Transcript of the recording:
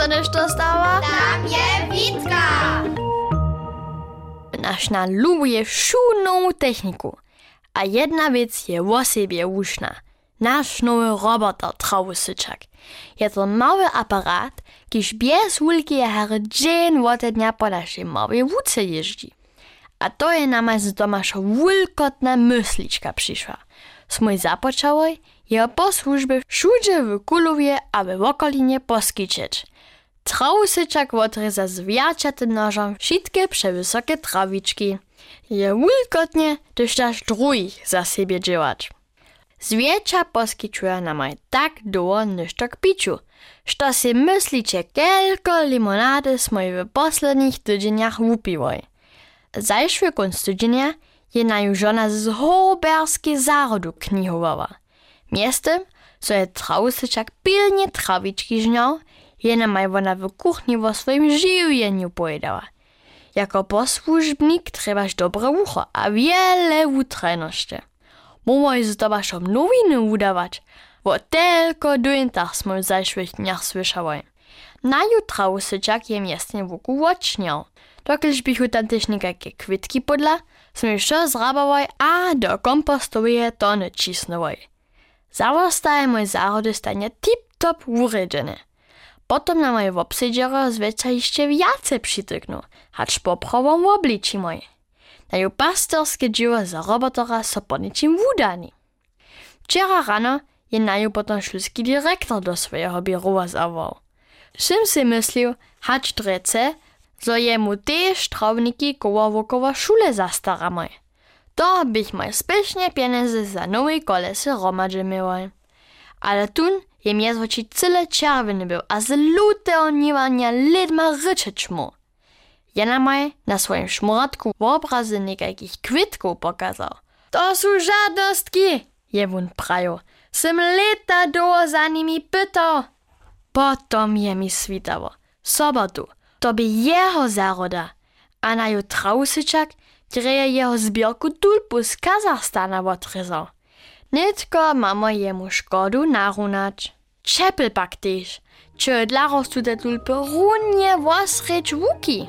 dostaneš to stała? Tam je Witka! Nasz na lubuje szumną techniku. A jedna věc je o sobie łuszna. Nasz nowy roboter Trauwysyczak. Je to mały aparat, kiż bez ulki hery dzień wote dnia po naszej małej wódce jeździ. A to je nama z domasza wulkotna mysliczka przyszła. Smoj započałoj je po służbie wszędzie w Kulowie, aby w okolinie poskiczyć. Trauwysyczak odreza z wiaczatym nożem wszystkie przewysokie trawiczki. Je wulkotnie, gdyż też drugich za siebie działać. Zwiecia poskiczuje nam tak długo niż to k piciu, što si myślicie, kelko limonady smoj w poslednich tydzieniach wupiłoj. Zajszły kunst tydzienia je na żona z hoberskiej zarodu knihowała. Miestem, co je Trauwysyczak pilnie trawiczki żniał, je nam ona w kuchni o swoim żywieniu pojedała. Jako posłużbnik trzebaś dobre ucho, a wiele utrajności. Momo z tobašom nowiny udawać, bo tylko dojętach smo w dniach słyszałoj. Na jutra usyczak je miestnie wokół łoczniał. Dokądś bychu tam też nikakie kwitki podla, smo jeszcze zrabałoj, a do kompostowej tony cisnąłoj. Zawostaje mój zahody stanie tip-top uredzene. Potom na moje obsydziero zwiecia jeszcze więcej przytykną, hacz poprawą w obliczy moje. Na ju pastorskie dzieło za robotora so po niczym wudani. Wczera rano je na ju potom szulski dyrektor do swojego biura zawołał. Szym si myślił, hacz drece, zo jemu też trawniki koło wokoło szule zastaramy. To bych maj spiesznie pieniądze za nowe kolesy romadzy miał. Ale tun je miezwoci cyle czerwony a z lutego niwania lidma ryczeć mu. Jana maj na swoim szmuratku obrazy niekakich kwitków pokazał. To są żadostki, je wun prajo. Sym leta do za nimi pytał. Potom je mi svitało. Sobotu, to by jeho zaroda. A na ju Trausyczak dreje jeho zbierku tulpu z Kazachstana odrezał. Nitko mamo jemu szkodu narunać. Czepel pak też. Czy dla rostu te runie wosrecz łuki.